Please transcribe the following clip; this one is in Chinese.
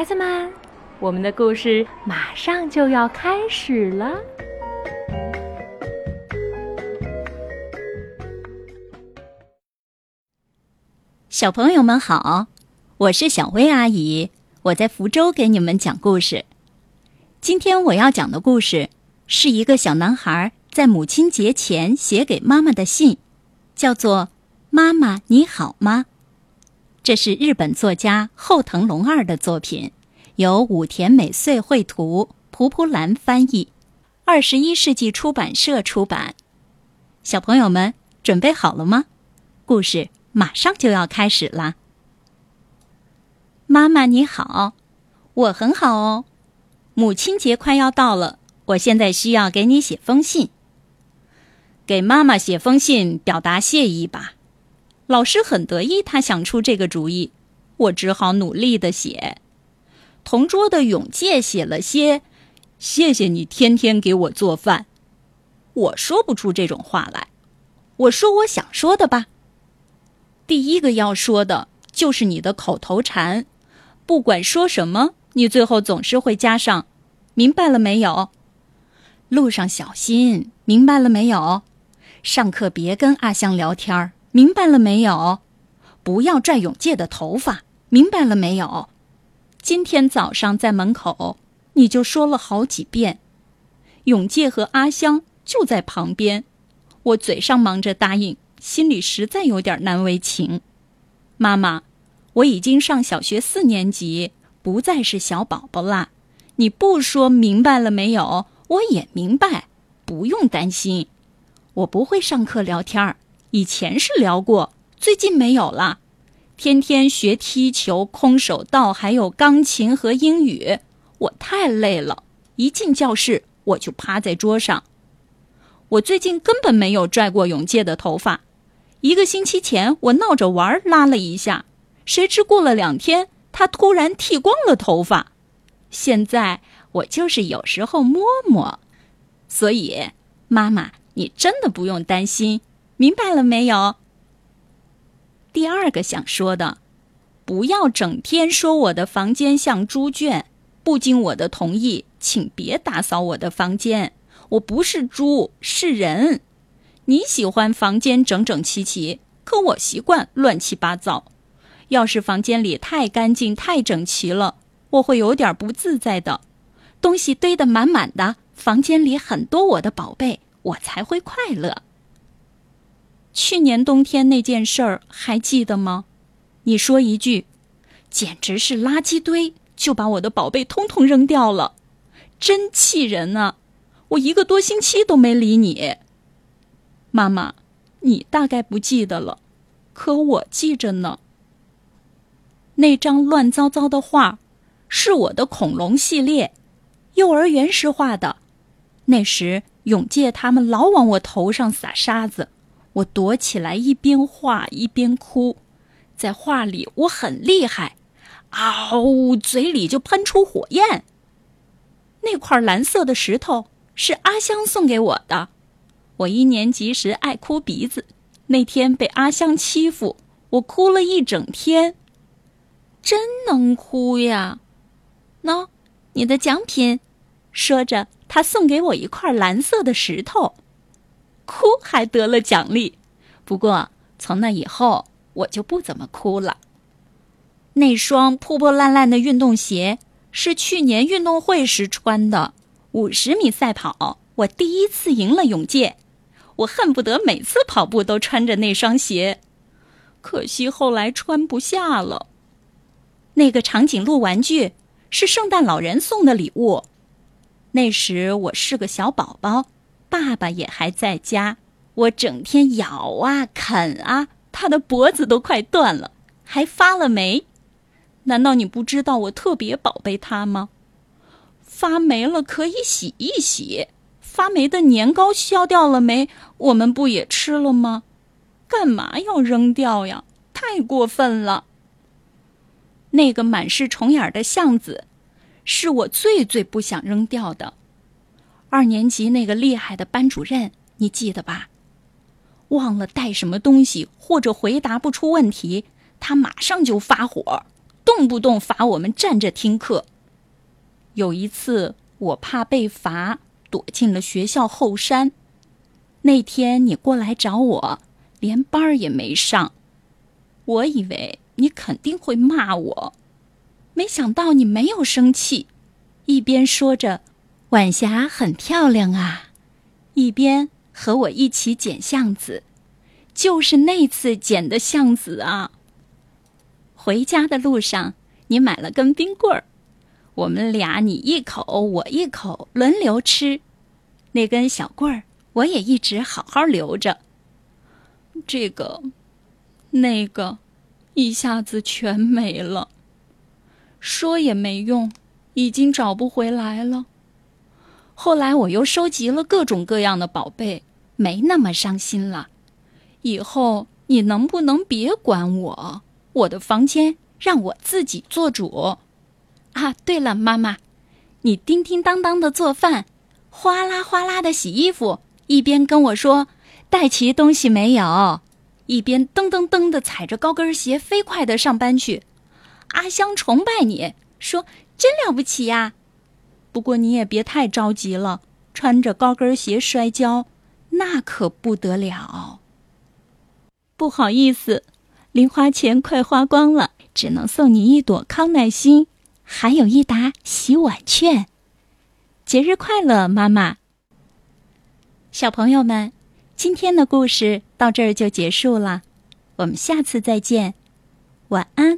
孩子们，我们的故事马上就要开始了。小朋友们好，我是小薇阿姨，我在福州给你们讲故事。今天我要讲的故事是一个小男孩在母亲节前写给妈妈的信，叫做《妈妈你好吗》。这是日本作家后藤龙二的作品，由武田美穗绘图，蒲蒲兰翻译，二十一世纪出版社出版。小朋友们准备好了吗？故事马上就要开始啦！妈妈你好，我很好哦。母亲节快要到了，我现在需要给你写封信。给妈妈写封信，表达谢意吧。老师很得意，他想出这个主意，我只好努力的写。同桌的永介写了些：“谢谢你天天给我做饭。”我说不出这种话来，我说我想说的吧。第一个要说的就是你的口头禅，不管说什么，你最后总是会加上。明白了没有？路上小心，明白了没有？上课别跟阿香聊天儿，明白了没有？不要拽永介的头发，明白了没有？今天早上在门口，你就说了好几遍。永介和阿香就在旁边，我嘴上忙着答应，心里实在有点难为情。妈妈，我已经上小学四年级，不再是小宝宝啦。你不说明白了没有？我也明白，不用担心。我不会上课聊天儿，以前是聊过，最近没有了。天天学踢球、空手道，还有钢琴和英语，我太累了。一进教室，我就趴在桌上。我最近根本没有拽过永介的头发。一个星期前，我闹着玩拉了一下，谁知过了两天，他突然剃光了头发。现在我就是有时候摸摸，所以妈妈，你真的不用担心，明白了没有？第二个想说的，不要整天说我的房间像猪圈，不经我的同意，请别打扫我的房间。我不是猪，是人。你喜欢房间整整齐齐，可我习惯乱七八糟。要是房间里太干净、太整齐了。我会有点不自在的，东西堆得满满的，房间里很多我的宝贝，我才会快乐。去年冬天那件事儿还记得吗？你说一句，简直是垃圾堆，就把我的宝贝通通扔掉了，真气人啊！我一个多星期都没理你。妈妈，你大概不记得了，可我记着呢。那张乱糟糟的画。是我的恐龙系列，幼儿园时画的。那时永介他们老往我头上撒沙子，我躲起来一边画一边哭。在画里我很厉害，嗷，嘴里就喷出火焰。那块蓝色的石头是阿香送给我的。我一年级时爱哭鼻子，那天被阿香欺负，我哭了一整天。真能哭呀！喏，你的奖品。说着，他送给我一块蓝色的石头。哭还得了奖励。不过从那以后，我就不怎么哭了。那双破破烂烂的运动鞋是去年运动会时穿的。五十米赛跑，我第一次赢了永健。我恨不得每次跑步都穿着那双鞋。可惜后来穿不下了。那个长颈鹿玩具。是圣诞老人送的礼物。那时我是个小宝宝，爸爸也还在家。我整天咬啊啃啊，他的脖子都快断了，还发了霉。难道你不知道我特别宝贝它吗？发霉了可以洗一洗，发霉的年糕消掉了没？我们不也吃了吗？干嘛要扔掉呀？太过分了！那个满是虫眼的橡子，是我最最不想扔掉的。二年级那个厉害的班主任，你记得吧？忘了带什么东西或者回答不出问题，他马上就发火，动不动罚我们站着听课。有一次，我怕被罚，躲进了学校后山。那天你过来找我，连班儿也没上。我以为你肯定会骂我，没想到你没有生气，一边说着“晚霞很漂亮啊”，一边和我一起捡橡子，就是那次捡的橡子啊。回家的路上，你买了根冰棍儿，我们俩你一口我一口轮流吃，那根小棍儿我也一直好好留着。这个，那个，一下子全没了。说也没用，已经找不回来了。后来我又收集了各种各样的宝贝，没那么伤心了。以后你能不能别管我？我的房间让我自己做主。啊，对了，妈妈，你叮叮当当的做饭，哗啦哗啦的洗衣服，一边跟我说带齐东西没有，一边噔噔噔的踩着高跟鞋飞快的上班去。阿香崇拜你，说真了不起呀。不过你也别太着急了，穿着高跟鞋摔跤，那可不得了。不好意思。零花钱快花光了，只能送你一朵康乃馨，还有一沓洗碗券。节日快乐，妈妈！小朋友们，今天的故事到这儿就结束了，我们下次再见，晚安。